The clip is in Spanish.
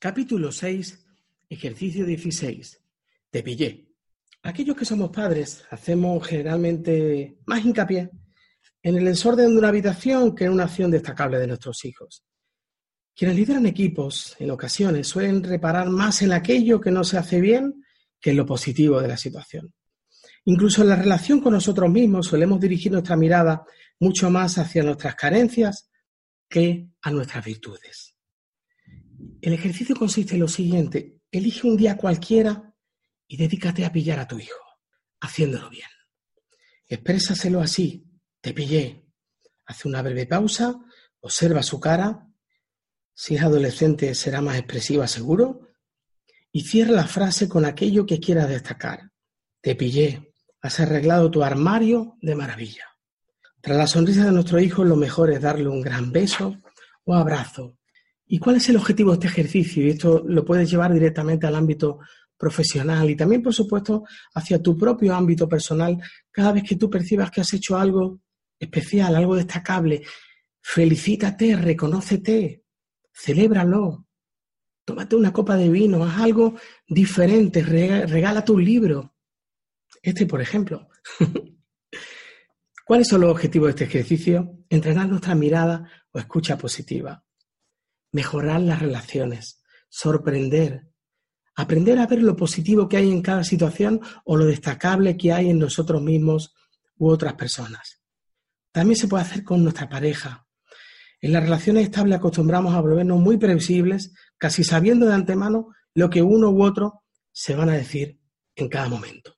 Capítulo 6, ejercicio 16. Te pillé. Aquellos que somos padres hacemos generalmente más hincapié en el desorden de una habitación que en una acción destacable de nuestros hijos. Quienes lideran equipos en ocasiones suelen reparar más en aquello que no se hace bien que en lo positivo de la situación. Incluso en la relación con nosotros mismos solemos dirigir nuestra mirada mucho más hacia nuestras carencias que a nuestras virtudes. El ejercicio consiste en lo siguiente. Elige un día cualquiera y dedícate a pillar a tu hijo, haciéndolo bien. Exprésaselo así. Te pillé. Hace una breve pausa, observa su cara. Si es adolescente será más expresiva seguro. Y cierra la frase con aquello que quieras destacar. Te pillé. Has arreglado tu armario de maravilla. Tras la sonrisa de nuestro hijo, lo mejor es darle un gran beso o abrazo ¿Y cuál es el objetivo de este ejercicio? Y esto lo puedes llevar directamente al ámbito profesional y también, por supuesto, hacia tu propio ámbito personal. Cada vez que tú percibas que has hecho algo especial, algo destacable, felicítate, reconócete, celébralo. Tómate una copa de vino, haz algo diferente, regala tu libro. Este, por ejemplo. ¿Cuáles son los objetivos de este ejercicio? Entrenar nuestra mirada o escucha positiva mejorar las relaciones, sorprender, aprender a ver lo positivo que hay en cada situación o lo destacable que hay en nosotros mismos u otras personas. También se puede hacer con nuestra pareja. En las relaciones estables acostumbramos a volvernos muy previsibles, casi sabiendo de antemano lo que uno u otro se van a decir en cada momento.